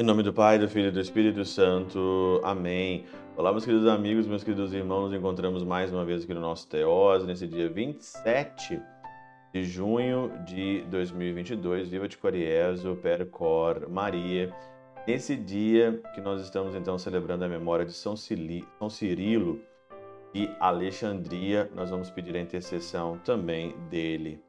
Em nome do Pai, do Filho e do Espírito Santo. Amém. Olá, meus queridos amigos, meus queridos irmãos. Nos encontramos mais uma vez aqui no nosso Teós, nesse dia 27 de junho de 2022. Viva de Coriezo, Percor, Maria. Nesse dia que nós estamos então celebrando a memória de São, Cili, São Cirilo de Alexandria, nós vamos pedir a intercessão também dele.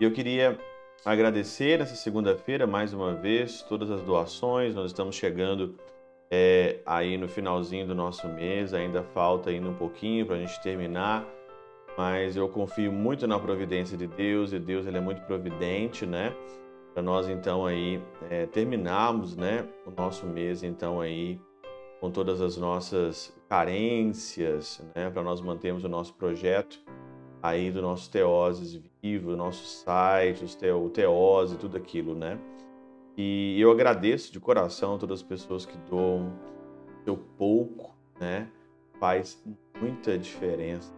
E eu queria agradecer nessa segunda-feira mais uma vez todas as doações. Nós estamos chegando é, aí no finalzinho do nosso mês, ainda falta ainda um pouquinho para a gente terminar, mas eu confio muito na providência de Deus e Deus ele é muito providente, né? Para nós então aí é, terminarmos, né, o nosso mês então aí com todas as nossas carências, né, para nós mantermos o nosso projeto aí do nosso Teoses vivo, nosso site, o Teose, tudo aquilo, né? E eu agradeço de coração a todas as pessoas que doam seu pouco, né? Faz muita diferença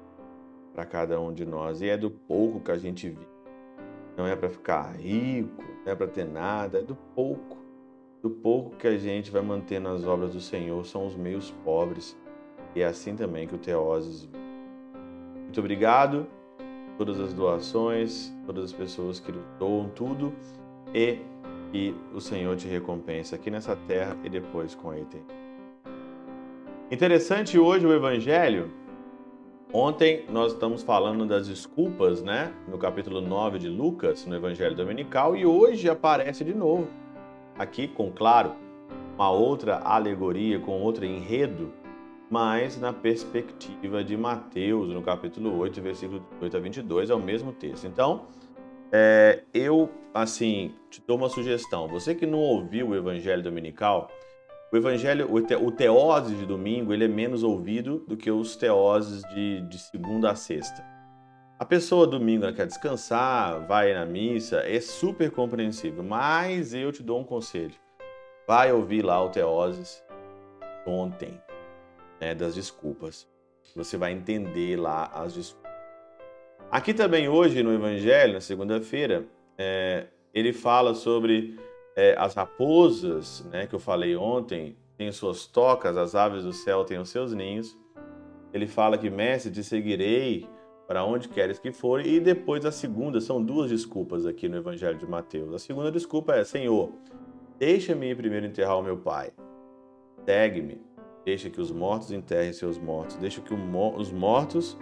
para cada um de nós. E é do pouco que a gente vive. Não é para ficar rico, não é para ter nada, é do pouco. Do pouco que a gente vai manter nas obras do Senhor são os meios pobres. E é assim também que o Teoses vive. Muito obrigado todas as doações, todas as pessoas que doam tudo e que o Senhor te recompensa aqui nessa terra e depois com eternidade. Interessante hoje o Evangelho. Ontem nós estamos falando das desculpas, né? No capítulo 9 de Lucas, no Evangelho Dominical, e hoje aparece de novo. Aqui, com claro, uma outra alegoria, com outro enredo, mas na perspectiva de Mateus, no capítulo 8, versículo 8 a 22, é o mesmo texto. Então, é, eu, assim, te dou uma sugestão. Você que não ouviu o Evangelho Dominical, o Evangelho, o, te, o teoses de domingo, ele é menos ouvido do que os teoses de, de segunda a sexta. A pessoa domingo quer descansar, vai na missa, é super compreensível, mas eu te dou um conselho. Vai ouvir lá o Teoses ontem né, das desculpas. Você vai entender lá as desculpas. Aqui também hoje no Evangelho, na segunda-feira, é, ele fala sobre é, as raposas, né, que eu falei ontem, têm suas tocas, as aves do céu têm os seus ninhos. Ele fala que, mestre, te seguirei para onde queres que for. E depois a segunda, são duas desculpas aqui no Evangelho de Mateus. A segunda desculpa é, Senhor, deixa-me primeiro enterrar o meu pai. Segue-me. Deixa que os mortos enterrem seus mortos. Deixa que os mortos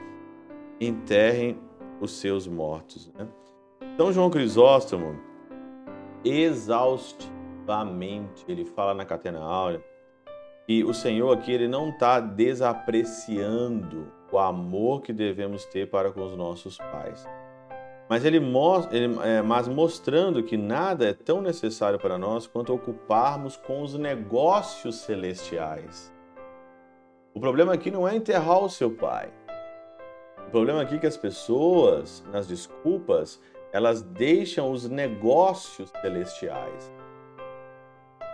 enterrem os seus mortos. Né? Então, João Crisóstomo, exaustivamente, ele fala na Catena Áurea, e o Senhor aqui ele não está desapreciando o amor que devemos ter para com os nossos pais. Mas ele, ele é, mas mostrando que nada é tão necessário para nós quanto ocuparmos com os negócios celestiais. O problema aqui não é enterrar o seu pai. O problema aqui é que as pessoas, nas desculpas, elas deixam os negócios celestiais.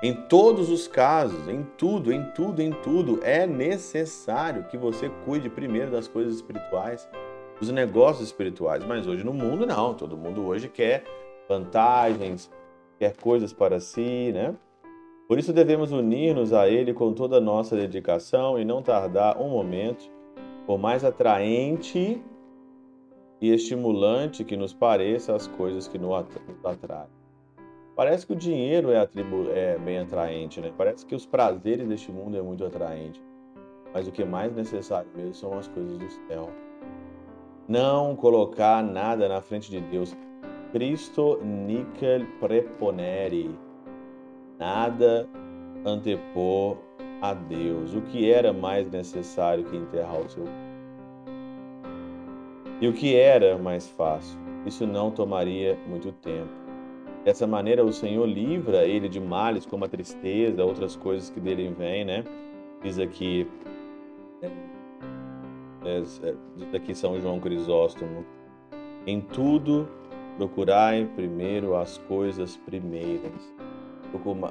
Em todos os casos, em tudo, em tudo, em tudo, é necessário que você cuide primeiro das coisas espirituais, dos negócios espirituais. Mas hoje no mundo não, todo mundo hoje quer vantagens, quer coisas para si, né? Por isso devemos unir-nos a Ele com toda a nossa dedicação e não tardar um momento, por mais atraente e estimulante que nos pareça as coisas que nos atraem. Parece que o dinheiro é, é, bem atraente, né? Parece que os prazeres deste mundo é muito atraente. Mas o que é mais necessário mesmo são as coisas do céu. Não colocar nada na frente de Deus. Cristo nickel preponere nada antepor a Deus. O que era mais necessário que enterrar o seu e o que era mais fácil. Isso não tomaria muito tempo. Dessa maneira, o Senhor livra ele de males como a tristeza, outras coisas que dele vêm, né? Diz aqui, é, é, diz aqui São João Crisóstomo: em tudo procurai primeiro as coisas primeiras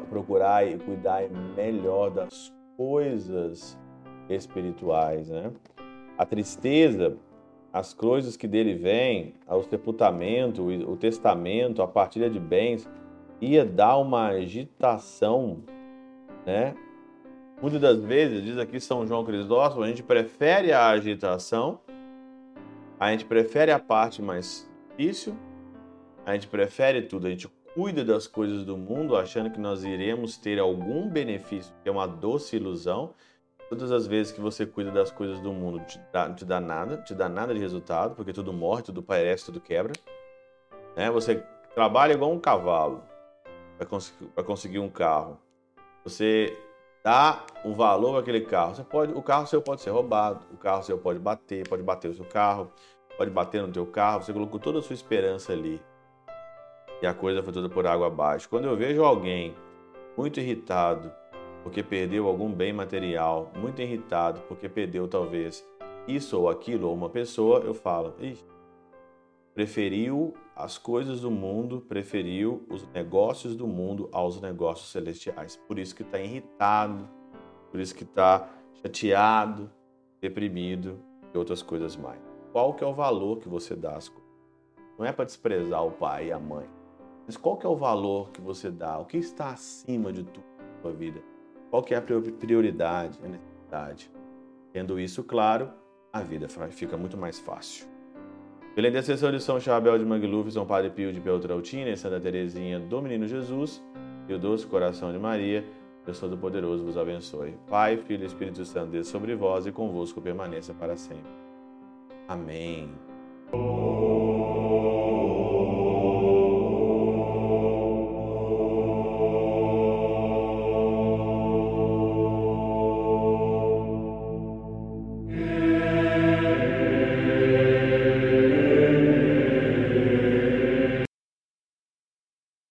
procurar e cuidar melhor das coisas espirituais, né? A tristeza as coisas que dele vêm, o sepultamento, o testamento, a partilha de bens, ia dar uma agitação, né? Muitas das vezes, diz aqui São João Crisóstomo, a gente prefere a agitação, a gente prefere a parte mais difícil, a gente prefere tudo, a gente cuida das coisas do mundo achando que nós iremos ter algum benefício, que é uma doce ilusão. Todas as vezes que você cuida das coisas do mundo, te dá, te dá nada, te dá nada de resultado, porque tudo morre, tudo parece, tudo quebra. Né? Você trabalha igual um cavalo para conseguir, conseguir um carro. Você dá um valor para aquele carro. Você pode, o carro seu pode ser roubado, o carro seu pode bater, pode bater o seu carro, pode bater no teu carro. Você colocou toda a sua esperança ali e a coisa foi toda por água abaixo. Quando eu vejo alguém muito irritado porque perdeu algum bem material, muito irritado porque perdeu talvez isso ou aquilo ou uma pessoa, eu falo, Ixi, preferiu as coisas do mundo, preferiu os negócios do mundo aos negócios celestiais. Por isso que está irritado, por isso que está chateado, deprimido e outras coisas mais. Qual que é o valor que você dá às coisas? Não é para desprezar o pai e a mãe. Mas qual que é o valor que você dá? O que está acima de tudo na sua vida? Qual que é a prioridade, a necessidade? Tendo isso claro, a vida fica muito mais fácil. Pela intercessão de São Chabel de Mangluf, São Padre Pio de Peltrautina e Santa Teresinha do Menino Jesus e o doce coração de Maria, Deus Todo-Poderoso vos abençoe. Pai, Filho e Espírito Santo, Deus sobre vós e convosco permaneça para sempre. Amém.